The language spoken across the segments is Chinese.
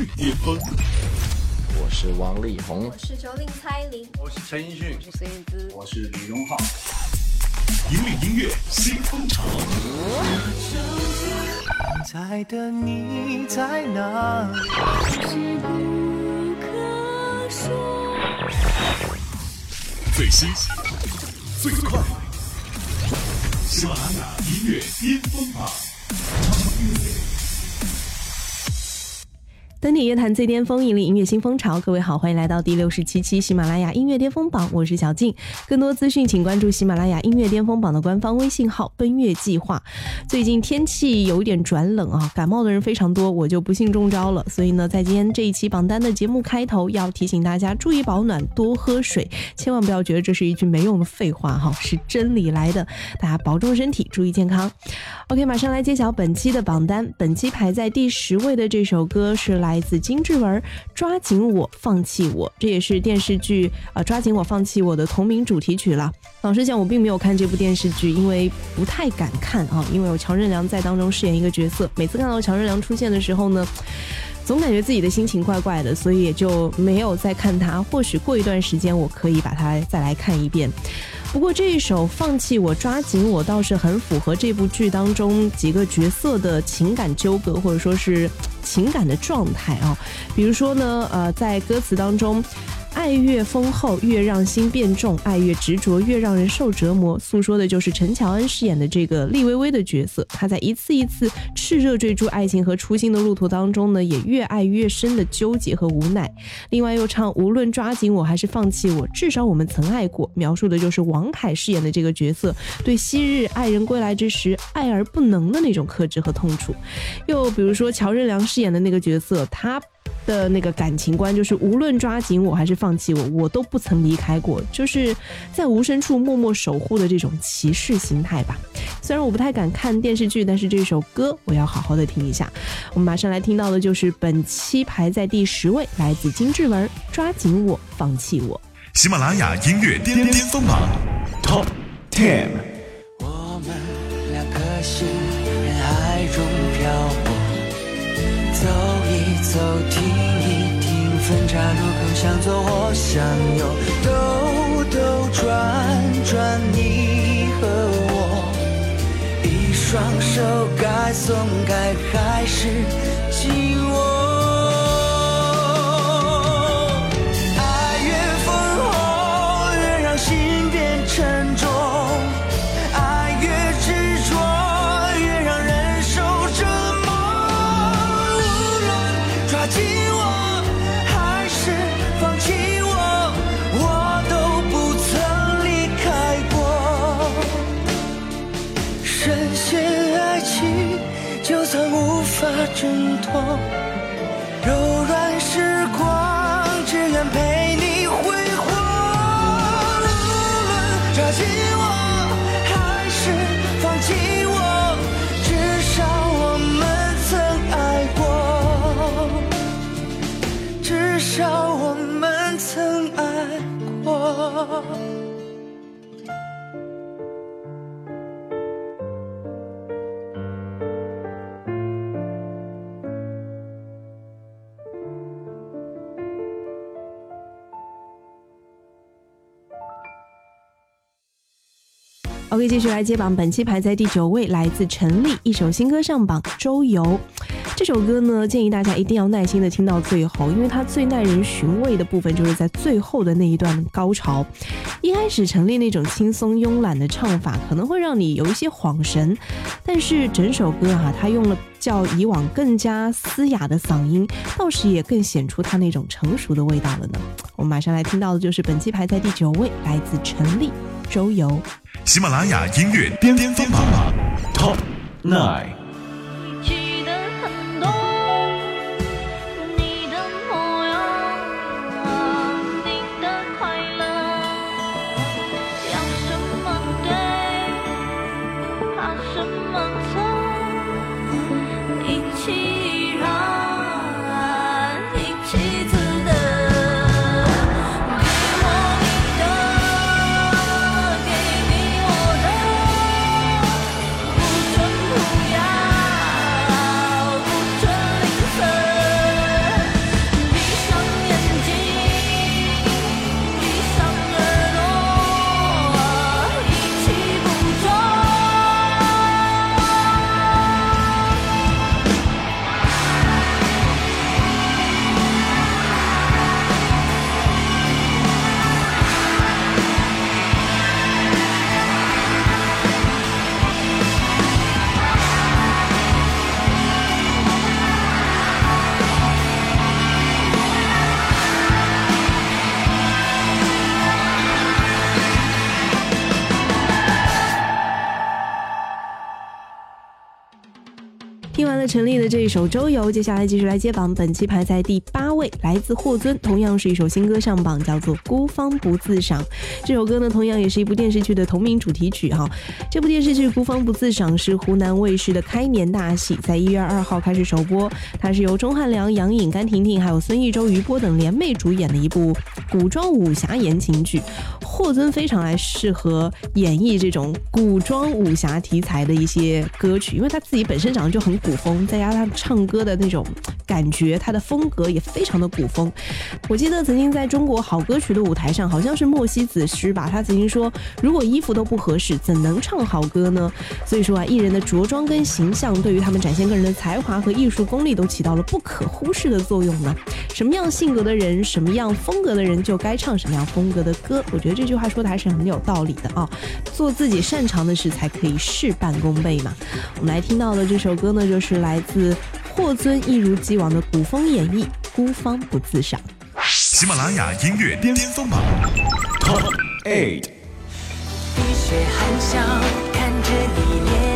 最巅峰。我是王力宏，我是九令蔡琳，我是陈奕迅，我是燕姿，我是李荣浩。引领音乐新风潮。现在的你在哪里？最新、最快，喜马拉雅音乐巅峰榜。登顶乐坛最巅峰，引领音乐新风潮。各位好，欢迎来到第六十七期喜马拉雅音乐巅峰榜，我是小静。更多资讯，请关注喜马拉雅音乐巅峰榜的官方微信号“奔月计划”。最近天气有点转冷啊，感冒的人非常多，我就不幸中招了。所以呢，在今天这一期榜单的节目开头，要提醒大家注意保暖，多喝水，千万不要觉得这是一句没用的废话哈，是真理来的。大家保重身体，注意健康。OK，马上来揭晓本期的榜单。本期排在第十位的这首歌是来。来自金志文，《抓紧我，放弃我》，这也是电视剧《呃抓紧我，放弃我》的同名主题曲了。老实讲，我并没有看这部电视剧，因为不太敢看啊，因为有乔任梁在当中饰演一个角色。每次看到乔任梁出现的时候呢，总感觉自己的心情怪怪的，所以也就没有再看他。或许过一段时间，我可以把它再来看一遍。不过这一首《放弃我，抓紧我》倒是很符合这部剧当中几个角色的情感纠葛，或者说是情感的状态啊。比如说呢，呃，在歌词当中。爱越丰厚，越让心变重；爱越执着，越让人受折磨。诉说的就是陈乔恩饰演的这个厉薇薇的角色。她在一次一次炽热追逐爱情和初心的路途当中呢，也越爱越深的纠结和无奈。另外又唱无论抓紧我还是放弃我，至少我们曾爱过。描述的就是王凯饰演的这个角色对昔日爱人归来之时爱而不能的那种克制和痛楚。又比如说乔任梁饰演的那个角色，他。的那个感情观就是，无论抓紧我还是放弃我，我都不曾离开过，就是在无声处默默守护的这种骑士心态吧。虽然我不太敢看电视剧，但是这首歌我要好好的听一下。我们马上来听到的就是本期排在第十位，来自金志文《抓紧我，放弃我》。喜马拉雅音乐巅巅峰榜 Top Ten。我们两颗心走，停一停，分岔路口，向左或向右，兜兜转转，你和我，一双手该松开还是紧握？挣脱，OK，继续来接榜。本期排在第九位，来自陈粒一首新歌上榜，《周游》。这首歌呢，建议大家一定要耐心的听到最后，因为它最耐人寻味的部分就是在最后的那一段高潮。一开始陈粒那种轻松慵懒的唱法，可能会让你有一些恍神，但是整首歌哈，他用了较以往更加嘶哑的嗓音，倒是也更显出他那种成熟的味道了呢。我们马上来听到的就是本期排在第九位，来自陈粒，《周游》。喜马拉雅音乐巅巅峰榜 Top Nine。那陈粒的这一首《周游》，接下来继续来接榜，本期排在第八位，来自霍尊，同样是一首新歌上榜，叫做《孤芳不自赏》。这首歌呢，同样也是一部电视剧的同名主题曲哈。这部电视剧《孤芳不自赏》是湖南卫视的开年大戏，在一月二号开始首播。它是由钟汉良、杨颖、甘婷婷还有孙艺洲、余波等联袂主演的一部古装武侠言情剧。霍尊非常爱适合演绎这种古装武侠题材的一些歌曲，因为他自己本身长得就很古风，再加上他唱歌的那种感觉，他的风格也非常的古风。我记得曾经在中国好歌曲的舞台上，好像是莫西子诗吧，他曾经说：“如果衣服都不合适，怎能唱好歌呢？”所以说啊，艺人的着装跟形象，对于他们展现个人的才华和艺术功力，都起到了不可忽视的作用呢。什么样性格的人，什么样风格的人，就该唱什么样风格的歌。我觉得这句话说的还是很有道理的啊！做自己擅长的事，才可以事半功倍嘛。我们来听到的这首歌呢，就是来自霍尊一如既往的古风演绎《孤芳不自赏》。喜马拉雅音乐巅峰榜 Top Eight。雨雪含笑看着你，恋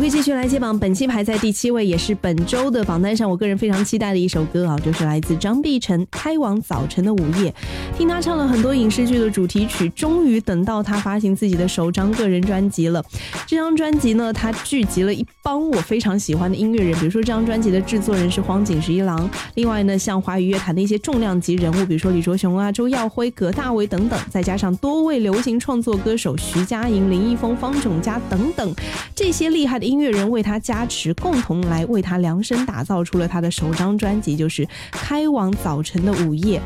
OK，继续来接榜，本期排在第七位，也是本周的榜单上我个人非常期待的一首歌啊，就是来自张碧晨《开往早晨的午夜》。听他唱了很多影视剧的主题曲，终于等到他发行自己的首张个人专辑了。这张专辑呢，他聚集了一帮我非常喜欢的音乐人，比如说这张专辑的制作人是荒井十一郎，另外呢，像华语乐坛的一些重量级人物，比如说李卓雄啊、周耀辉、葛大为等等，再加上多位流行创作歌手徐佳莹、林一峰、方炯佳等等，这些厉害的音乐人为他加持，共同来为他量身打造出了他的首张专辑，就是《开往早晨的午夜》。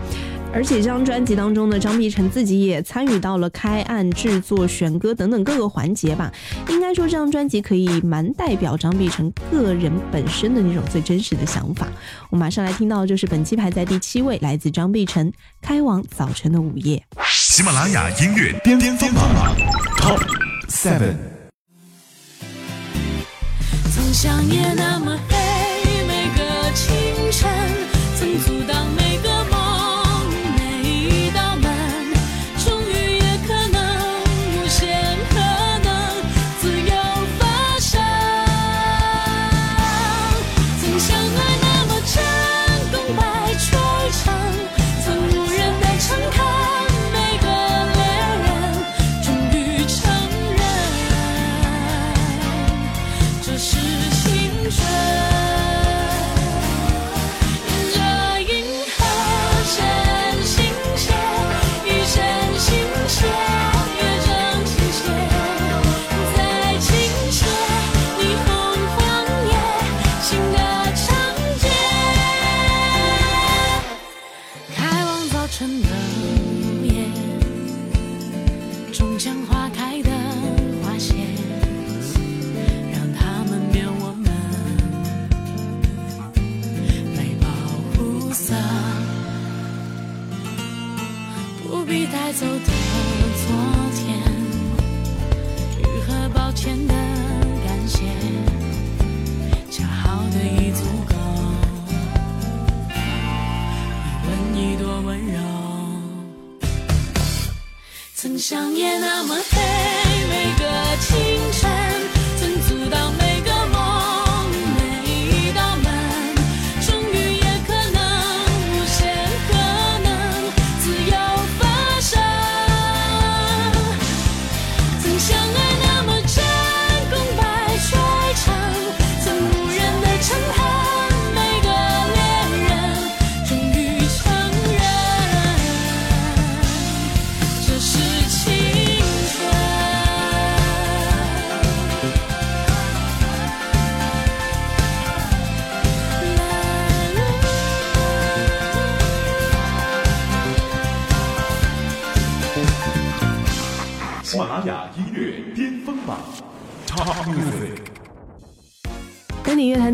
而且这张专辑当中呢，张碧晨自己也参与到了开案、制作、选歌等等各个环节吧。应该说，这张专辑可以蛮代表张碧晨个人本身的那种最真实的想法。我马上来听到就是本期排在第七位，来自张碧晨《开往早晨的午夜》。喜马拉雅音乐巅巅峰榜 Top Seven。像夜那么黑，每个清晨，曾阻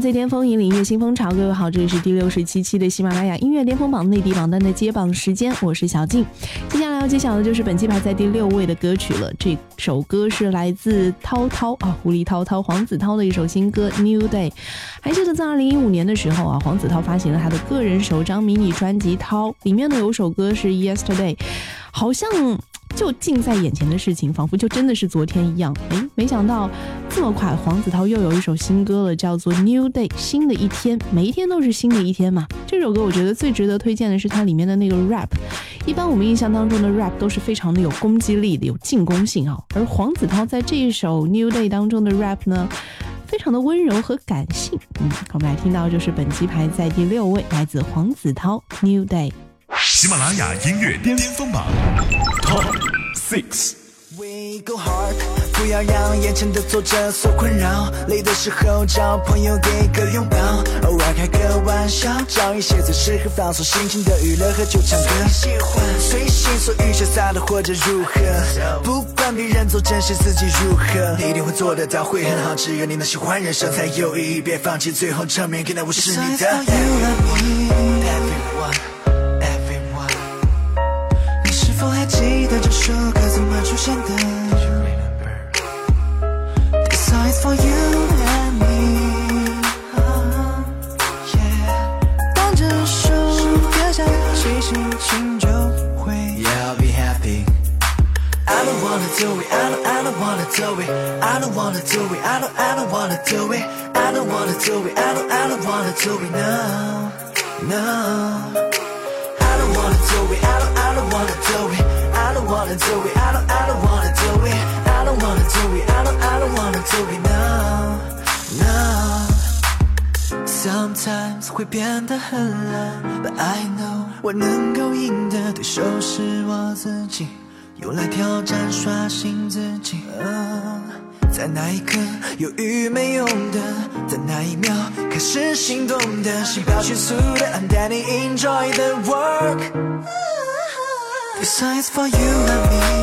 最巅峰，引领音乐新风潮。各位好，这里是第六十七期的喜马拉雅音乐巅峰榜内地榜单的揭榜时间，我是小静。接下来要揭晓的就是本期排在第六位的歌曲了。这首歌是来自涛涛啊，狐狸涛涛黄子韬的一首新歌《New Day》。还记得在二零一五年的时候啊，黄子韬发行了他的个人首张迷你专辑《涛》，里面呢有首歌是《Yesterday》，好像。就近在眼前的事情，仿佛就真的是昨天一样。哎，没想到这么快，黄子韬又有一首新歌了，叫做《New Day》，新的一天，每一天都是新的一天嘛。这首歌我觉得最值得推荐的是它里面的那个 rap。一般我们印象当中的 rap 都是非常的有攻击力的，有进攻性啊。而黄子韬在这一首《New Day》当中的 rap 呢，非常的温柔和感性。嗯，我们来听到就是本期排在第六位，来自黄子韬《New Day》。喜马拉雅音乐巅峰榜 Top Six。We go hard，不要让眼前的挫折所困扰。累的时候找朋友给个拥抱，偶尔开个玩笑，找一些最适合放松心情的娱乐，喝酒唱歌。喜欢随心所欲潇洒的活着如何？不管别人做，真实自己如何？你一定会做得到，会很好。只有你能喜欢人生才有意义，别放弃，最后证明，看到我是你的。还记得这首歌怎么出现的？This song is for you and me. Yeah. 当这首歌响起，心情就会 Yeah, I'll be happy. I don't wanna do it. I don't. I don't wanna do it. I don't wanna do it. I don't. I don't wanna do it. I don't wanna do it. I don't. I don't wanna do it now. No. I don't wanna do it. I don't. I don't wanna do it. I don't wanna do it. I don't. I don't wanna do it. I don't wanna do it. I don't. I don't wanna do it now. now. Sometimes 会变得很懒，But I know 我能够赢的对手是我自己，用来挑战刷新自己。在那一刻犹豫没用的，在那一秒开始心动的，心跳迅速的，带你 enjoy the work。It's signs for you and me.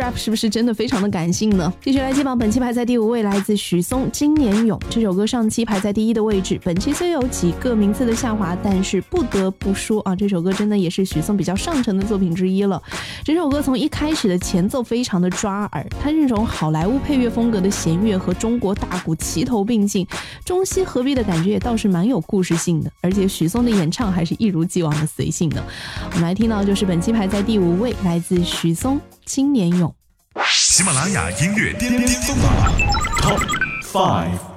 Rap 是不是真的非常的感性呢？继续来揭榜，本期排在第五位，来自许嵩《今年勇》这首歌，上期排在第一的位置。本期虽有几个名次的下滑，但是不得不说啊，这首歌真的也是许嵩比较上乘的作品之一了。这首歌从一开始的前奏非常的抓耳，它这种好莱坞配乐风格的弦乐和中国大鼓齐头并进，中西合璧的感觉也倒是蛮有故事性的。而且许嵩的演唱还是一如既往的随性的。我们来听到就是本期排在第五位，来自许嵩《青年勇》。喜马拉雅音乐巅巅峰榜 Top Five。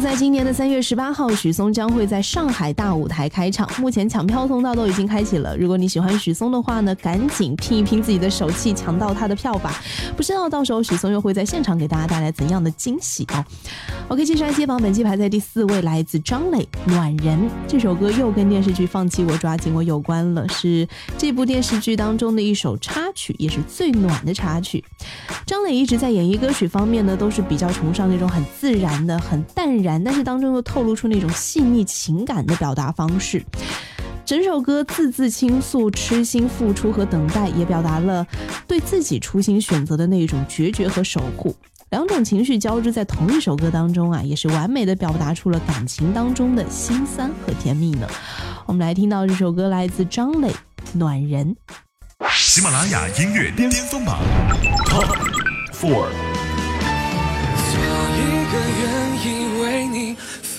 在今年的三月十八号，许嵩将会在上海大舞台开场。目前抢票通道都已经开启了。如果你喜欢许嵩的话呢，赶紧拼一拼自己的手气，抢到他的票吧！不知道到时候许嵩又会在现场给大家带来怎样的惊喜哦。OK，接下来接榜，本期排在第四位，来自张磊，《暖人》这首歌又跟电视剧《放弃我抓紧我》有关了，是这部电视剧当中的一首插曲，也是最暖的插曲。张磊一直在演绎歌曲方面呢，都是比较崇尚那种很自然的、很淡。然，但是当中又透露出那种细腻情感的表达方式。整首歌字字倾诉痴心付出和等待，也表达了对自己初心选择的那种决绝和守护。两种情绪交织在同一首歌当中啊，也是完美的表达出了感情当中的心酸和甜蜜呢。我们来听到这首歌，来自张磊，《暖人》。喜马拉雅音乐巅峰榜 Top Four。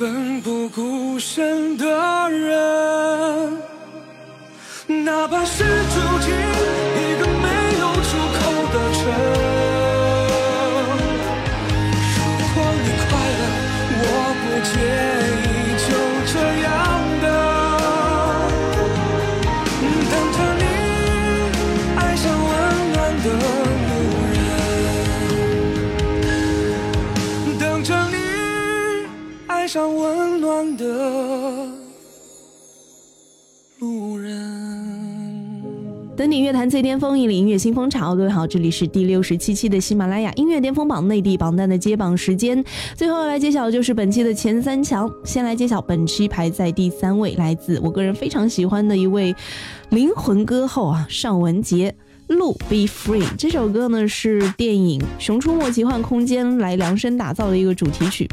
奋不顾身的人，哪怕是住进一个没有出口的城。如果你快乐，我不介上温暖的路人。登顶乐坛最巅峰，引领音乐新风潮。各位好，这里是第六十七期的喜马拉雅音乐巅峰榜内地榜单的揭榜时间。最后来揭晓的就是本期的前三强。先来揭晓本期排在第三位，来自我个人非常喜欢的一位灵魂歌后啊，尚雯婕。路 Be Free 这首歌呢，是电影《熊出没奇幻空间》来量身打造的一个主题曲。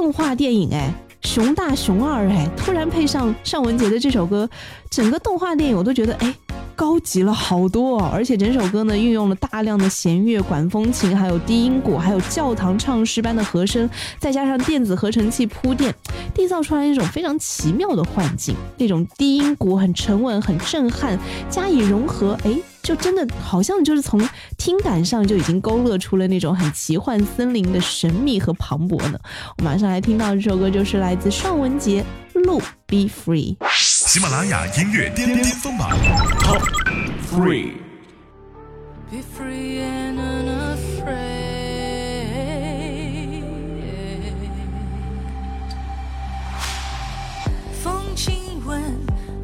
动画电影哎，熊大熊二哎，突然配上尚雯婕的这首歌，整个动画电影我都觉得哎，高级了好多哦。而且整首歌呢，运用了大量的弦乐、管风琴，还有低音鼓，还有教堂唱诗般的和声，再加上电子合成器铺垫，缔造出来一种非常奇妙的幻境。那种低音鼓很沉稳、很震撼，加以融合，哎。就真的好像就是从听感上就已经勾勒出了那种很奇幻森林的神秘和磅礴呢。我马上来听到这首歌，就是来自尚雯婕《路 Be Free》。喜马拉雅音乐巅巅峰榜 Top Three。风轻吻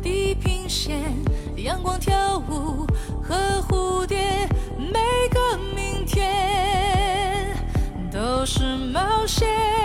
地平线，阳光跳舞。和蝴蝶，每个明天都是冒险。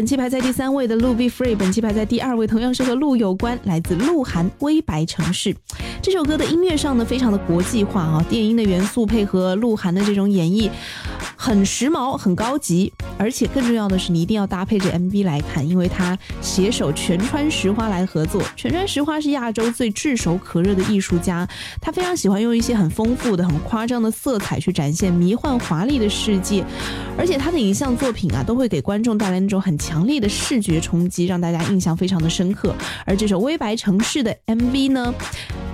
本期排在第三位的《路 Be Free》，本期排在第二位，同样是和路有关，来自鹿晗《微白城市》。这首歌的音乐上呢，非常的国际化啊，电音的元素配合鹿晗的这种演绎，很时髦，很高级。而且更重要的是，你一定要搭配着 MV 来看，因为他携手全川石花来合作。全川石花是亚洲最炙手可热的艺术家，他非常喜欢用一些很丰富的、很夸张的色彩去展现迷幻华丽的世界，而且他的影像作品啊，都会给观众带来那种很强烈的视觉冲击，让大家印象非常的深刻。而这首《微白城市》的 MV 呢？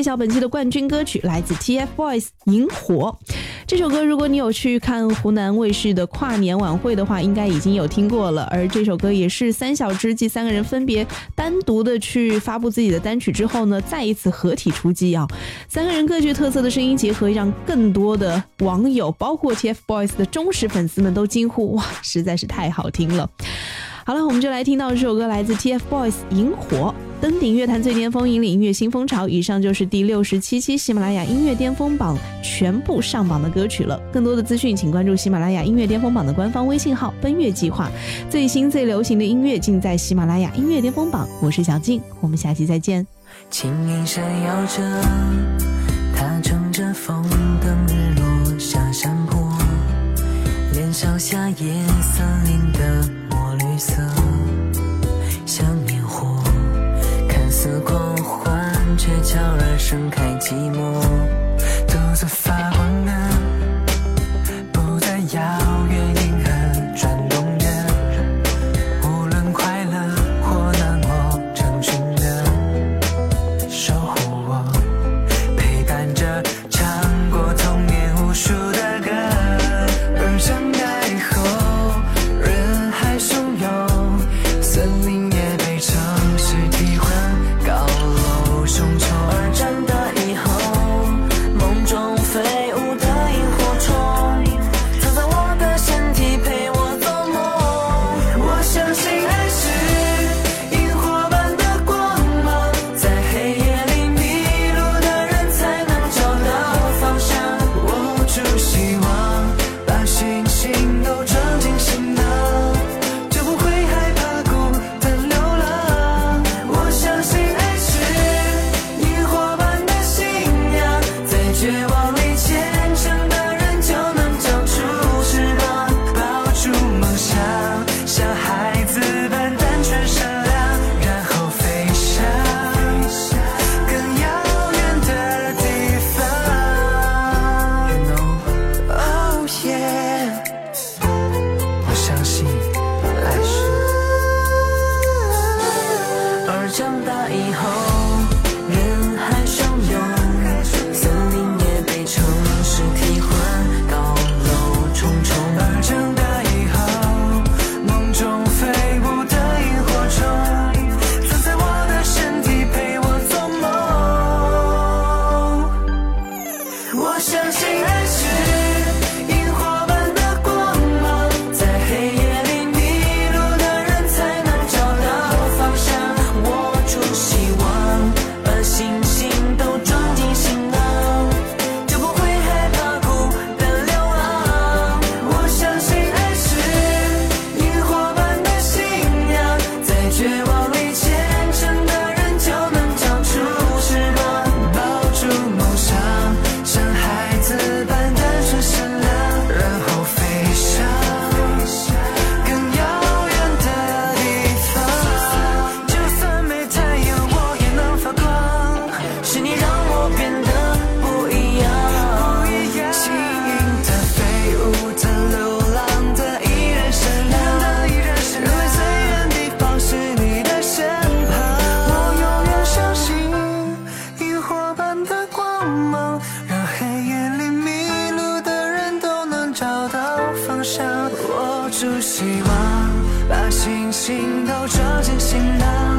揭晓本期的冠军歌曲，来自 TFBOYS《萤火》这首歌。如果你有去看湖南卫视的跨年晚会的话，应该已经有听过了。而这首歌也是三小只继三个人分别单独的去发布自己的单曲之后呢，再一次合体出击啊！三个人各具特色的声音结合，让更多的网友，包括 TFBOYS 的忠实粉丝们都惊呼：哇，实在是太好听了！好了，我们就来听到这首歌，来自 TFBOYS《萤火》，登顶乐坛最巅峰，引领音乐新风潮。以上就是第六十七期喜马拉雅音乐巅峰榜全部上榜的歌曲了。更多的资讯，请关注喜马拉雅音乐巅峰榜的官方微信号“奔月计划”。最新最流行的音乐尽在喜马拉雅音乐巅峰榜。我是小静，我们下期再见。轻盈闪耀着，它乘着风等日落下山坡，连烧下夜森林的墨绿色，盛开寂寞，独自发住希望把星星都装进行囊。